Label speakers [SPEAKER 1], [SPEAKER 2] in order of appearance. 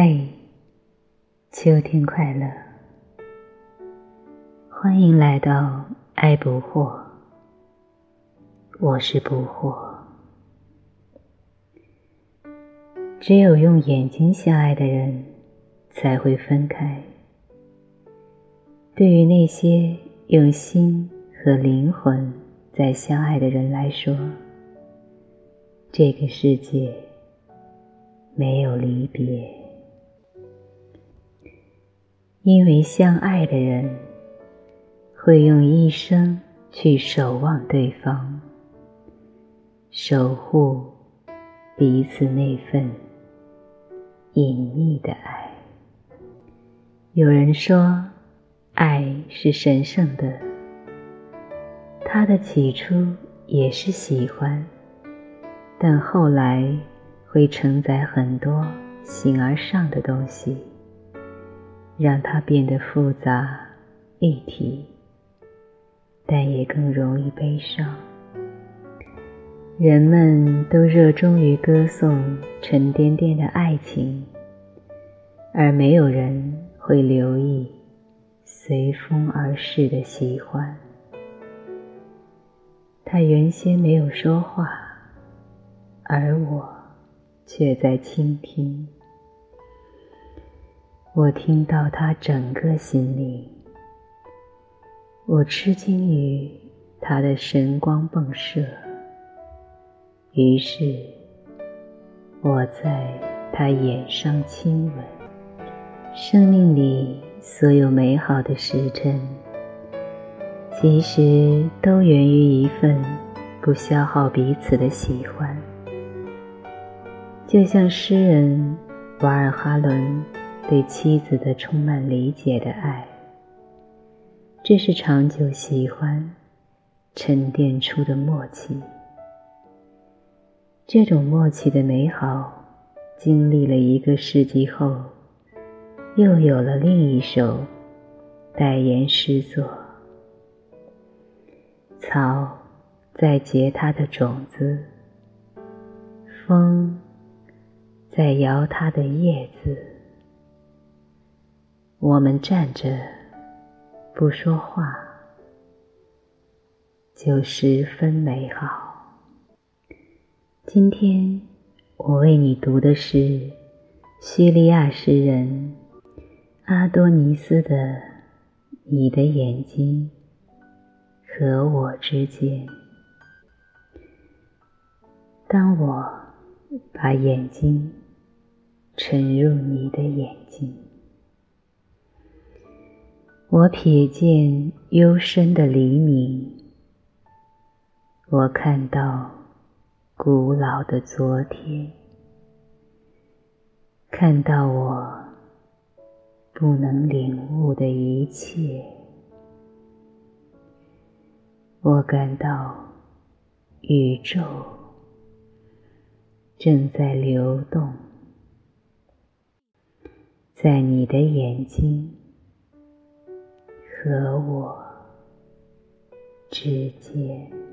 [SPEAKER 1] 嘿秋天快乐，欢迎来到爱不惑。我是不惑。只有用眼睛相爱的人，才会分开。对于那些用心和灵魂在相爱的人来说，这个世界没有离别。因为相爱的人会用一生去守望对方，守护彼此那份隐秘的爱。有人说，爱是神圣的，它的起初也是喜欢，但后来会承载很多形而上的东西。让它变得复杂立体，但也更容易悲伤。人们都热衷于歌颂沉甸甸的爱情，而没有人会留意随风而逝的喜欢。他原先没有说话，而我却在倾听。我听到他整个心灵，我吃惊于他的神光迸射，于是我在他眼上亲吻。生命里所有美好的时辰，其实都源于一份不消耗彼此的喜欢，就像诗人瓦尔哈伦。对妻子的充满理解的爱，这是长久喜欢沉淀出的默契。这种默契的美好，经历了一个世纪后，又有了另一首代言诗作。草在结它的种子，风在摇它的叶子。我们站着不说话，就十分美好。今天我为你读的是叙利亚诗人阿多尼斯的《你的眼睛和我之间》。当我把眼睛沉入你的眼睛。我瞥见幽深的黎明，我看到古老的昨天，看到我不能领悟的一切。我感到宇宙正在流动，在你的眼睛。和我之间。